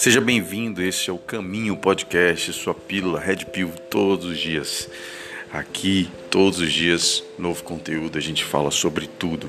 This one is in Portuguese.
Seja bem-vindo, Esse é o Caminho Podcast, sua pílula Red Pill todos os dias. Aqui, todos os dias, novo conteúdo, a gente fala sobre tudo.